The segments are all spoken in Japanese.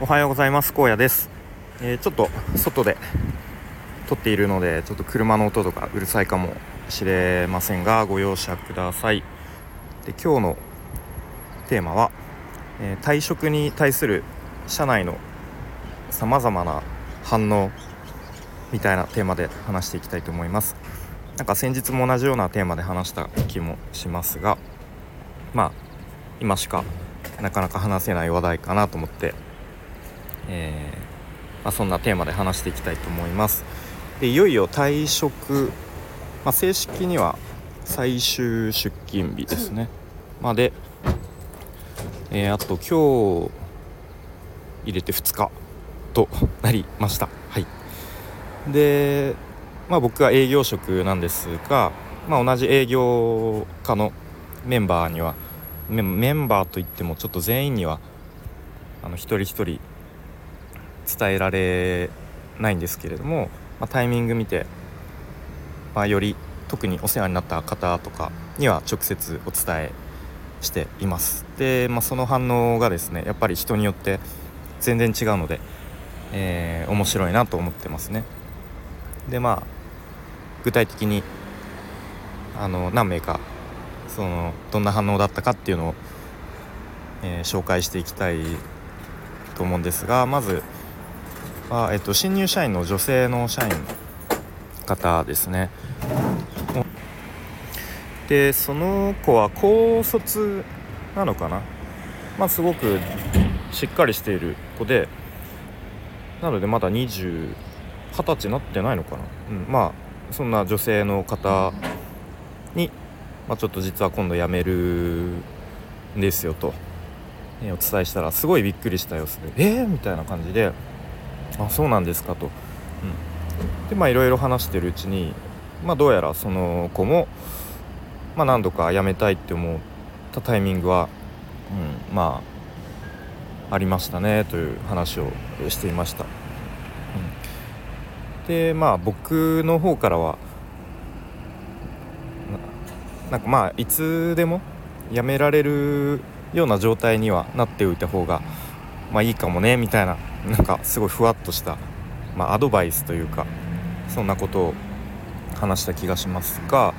おはようございます。荒野です、えー、ちょっと外で撮っているのでちょっと車の音とかうるさいかもしれませんがご容赦ください。で今日のテーマは、えー、退職に対する社内のさまざまな反応みたいなテーマで話していきたいと思います。なんか先日も同じようなテーマで話した気もしますがまあ今しかなかなか話せない話題かなと思ってえー、まあ、そんなテーマで話していきたいと思います。でいよいよ退職、まあ、正式には最終出勤日ですね。まで、えー、あと今日入れて2日となりました。はい。でまあ僕は営業職なんですが、まあ、同じ営業課のメンバーにはメンバーといってもちょっと全員にはあの一人一人伝えられないんですけれども、まあ、タイミング見て、まあ、より特にお世話になった方とかには直接お伝えしています。で、まあ、その反応がですねやっぱり人によって全然違うので、えー、面白いなと思ってますね。でまあ具体的にあの何名かそのどんな反応だったかっていうのを、えー、紹介していきたいと思うんですがまずは、えっと、新入社員の女性の社員方ですね。でその子は高卒なのかな？まあすごくしっかりしている子でなのでまだ20 20歳になってないのかな、うん、まあそんな女性の方に、まあ、ちょっと実は今度辞めるんですよと、ね、お伝えしたらすごいびっくりした様子でえー、みたいな感じであそうなんですかと、うん、でまあいろいろ話してるうちにまあどうやらその子も、まあ、何度か辞めたいって思ったタイミングは、うん、まあありましたねという話をしていました、うん、でまあ僕の方からはなんかまあいつでも辞められるような状態にはなっておいた方がまあいいかもねみたいななんかすごいふわっとした、まあ、アドバイスというかそんなことを話した気がしますが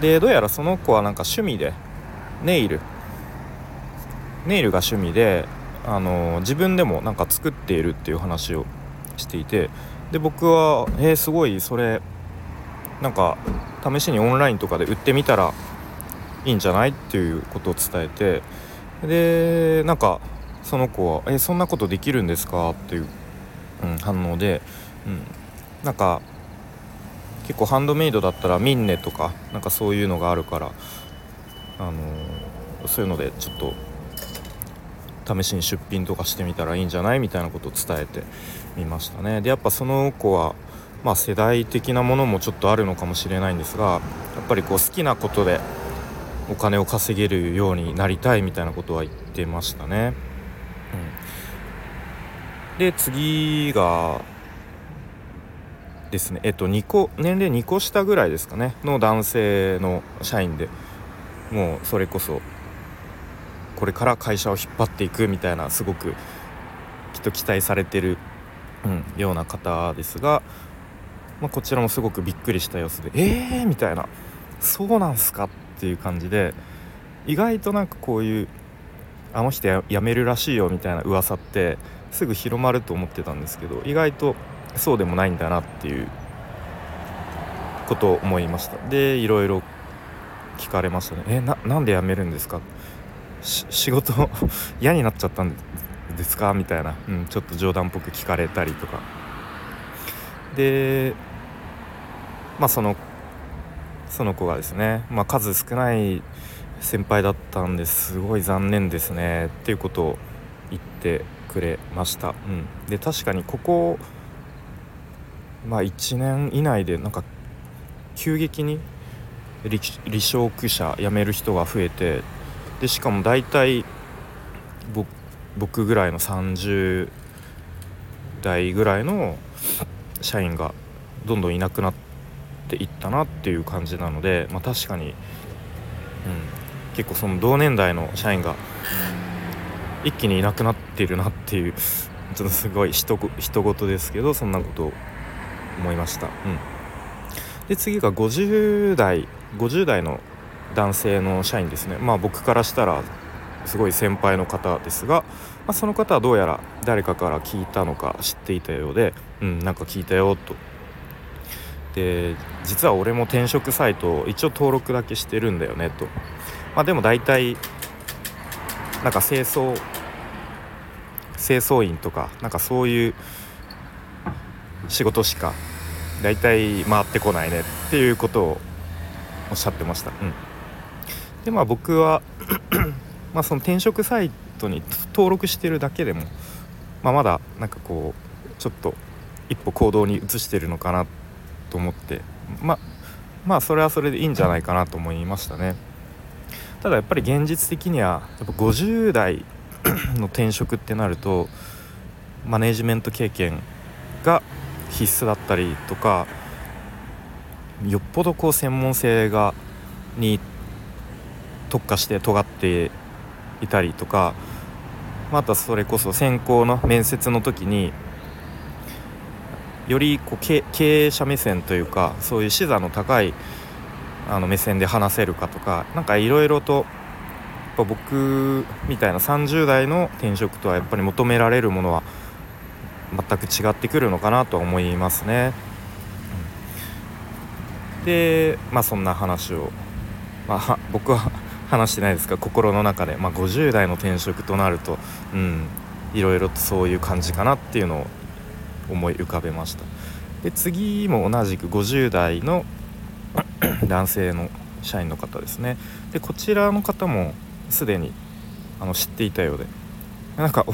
でどうやらその子はなんか趣味でネイルネイルが趣味であの自分でもなんか作っているっていう話をしていてで僕は「えー、すごいそれなんか試しにオンラインとかで売ってみたらいいんじゃない?」っていうことを伝えてでなんかその子は「えそんなことできるんですか?」っていう、うん、反応で、うん、なんか結構ハンドメイドだったらミンネとかなんかそういうのがあるから、あのー、そういうのでちょっと試しに出品とかしてみたらいいんじゃない？みたいなことを伝えてみましたねでやっぱその子はまあ世代的なものもちょっとあるのかもしれないんですがやっぱりこう好きなことでお金を稼げるようになりたいみたいなことは言ってましたね。で次がですねえっと2個年齢2個下ぐらいですかねの男性の社員でもうそれこそこれから会社を引っ張っていくみたいなすごくきっと期待されてる、うん、ような方ですが、まあ、こちらもすごくびっくりした様子で「えー!」みたいな「そうなんすか?」っていう感じで意外となんかこういう「あの人辞めるらしいよ」みたいな噂ってすぐ広まると思ってたんですけど意外とそうでもないんだなっていうことを思いました。でいろいろ聞かれましたね「えななんで辞めるんですか?」仕事 嫌になっちゃったんですか？みたいな、うん、ちょっと冗談っぽく聞かれたりとか。でまあそのその子がですね、まあ、数少ない先輩だったんです。ごい残念ですね。っていうことを言ってくれました、うん、で確かにここまあ1年以内でなんか急激に離職者辞める人が増えてでしかも大体僕ぐらいの30代ぐらいの社員がどんどんいなくなっていったなっていう感じなので、まあ、確かに、結構その同年代の社員が一気にいなくなっているなっていうちょっとすごいひと事ですけどそんなことを思いました、うん、で次が50代50代の男性の社員ですね。まあ僕からしたらすごい先輩の方ですが、まあ、その方はどうやら誰かから聞いたのか知っていたようでうんなんか聞いたよと。で実は俺も転職サイト一応登録だけしてるんだよねと。まあでも大体なんか清掃清掃員とかなんかそういう仕事しか大体回ってこないねっていうことをおっしゃってました。うん、でまあ僕は まあその転職サイトに登録してるだけでも、まあ、まだなんかこうちょっと一歩行動に移してるのかなと思ってまあまあそれはそれでいいんじゃないかなと思いましたね。ただやっぱり現実的にはやっぱ50代の転職ってなるとマネジメント経験が必須だったりとかよっぽどこう専門性がに特化して尖っていたりとかまたそれこそ選考の面接の時によりこう経営者目線というかそういう視座の高いあの目線で話せるかとか何かいろいろとぱ僕みたいな30代の転職とはやっぱり求められるものは全く違ってくるのかなとは思いますね。でまあそんな話を、まあ、僕は 話してないですが心の中で、まあ、50代の転職となると、うん、いろいろとそういう感じかなっていうのを思い浮かべました。で次も同じく50代の 男性の社員の方ですね。でこちらの方もすでにあの知っていたようで。なんか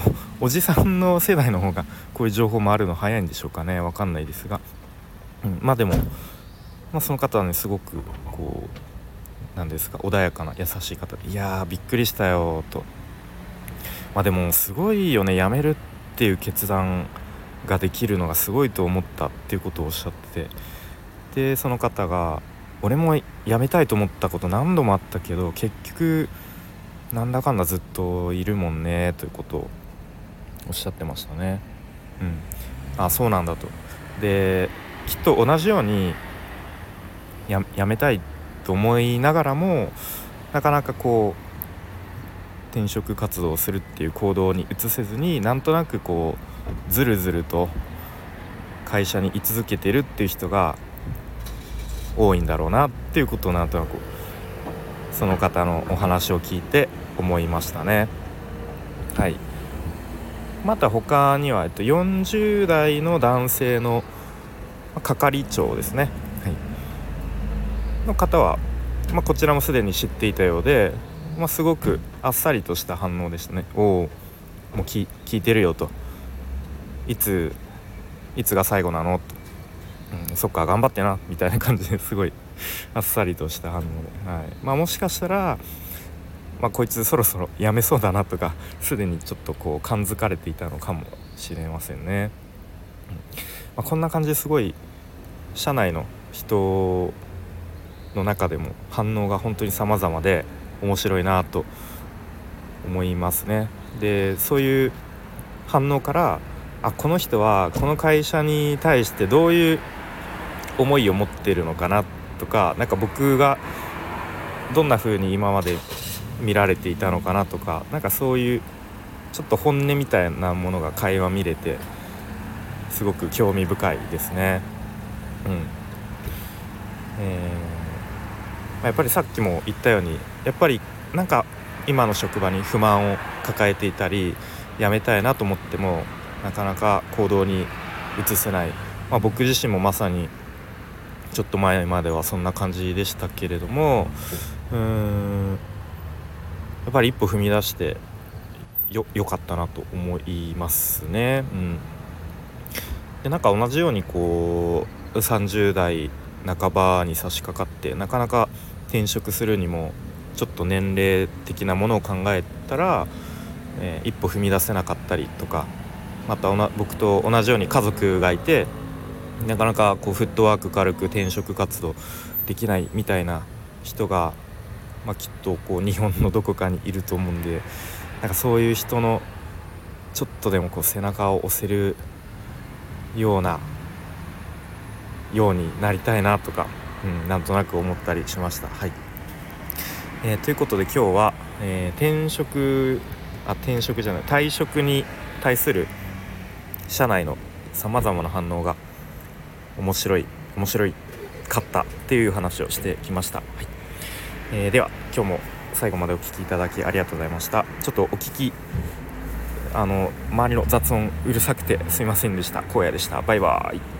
おじさんの世代の方がこういう情報もあるの早いんでしょうかね。分かんないですが、うん、まあでも、まあ、その方はねすごくこうなんですか穏やかな優しい方で「いやーびっくりしたよ」と。まあでもすごいよね辞めるっていう決断ができるのがすごいと思ったっていうことをおっしゃってて。でその方が「俺も辞めたいと思ったこと何度もあったけど結局なんだかんだずっといるもんねということをおっしゃってましたね。うん、あそうなんだと。できっと同じようにやめたいと思いながらもなかなかこう転職活動をするっていう行動に移せずになんとなくこうずるずると会社に居続けてるっていう人が多いんだろうなっていうことをなんとなくその方のお話を聞いて思いましたね。はい。また他には、えっと、40代の男性の係長ですね、はい、の方は、まあ、こちらもすでに知っていたようで、まあ、すごくあっさりとした反応でしたね。おおもう聞いてるよと。いついつが最後なのと、うん、そっか頑張ってなみたいな感じですごい あっさりとした反応で、はいまあ、もしかしたらまあ、こいつそろそろやめそうだなとかすでにちょっとこう感づかれていたのかもしれませんね。うんまあ、こんな感じですごい社内の人の中でも反応が本当に様々で面白いなと思いますね。でそういう反応からあこの人はこの会社に対してどういう思いを持ってるのかなとか何か僕がどんな風に今まで見られていたのかなとかなんかそういうちょっと本音みたいなものが会話見れてすごく興味深いですね。うんえー、やっぱりさっきも言ったようにやっぱりなんか今の職場に不満を抱えていたり辞めたいなと思ってもなかなか行動に移せない、まあ、僕自身もまさにちょっと前まではそんな感じでしたけれどもうんやっぱり一歩踏み出してよよかったなと思いますね。うん、でなんか同じようにこう30代半ばに差し掛かってなかなか転職するにもちょっと年齢的なものを考えたら、えー、一歩踏み出せなかったりとかまた僕と同じように家族がいてなかなかこうフットワーク軽く転職活動できないみたいな人がまあ、きっとこう日本のどこかにいると思うんでなんかそういう人のちょっとでもこう背中を押せるようなようになりたいなとか、うん、なんとなく思ったりしました。はいえー、ということで今日は、えー、転職あ転職じゃない退職に対する社内のさまざまな反応が面白い面白いかったっていう話をしてきました、はい。えー、では今日も最後までお聴きいただきありがとうございました。ちょっとお聞きあの周りの雑音うるさくてすいませんでした。荒野でした。バイバーイ。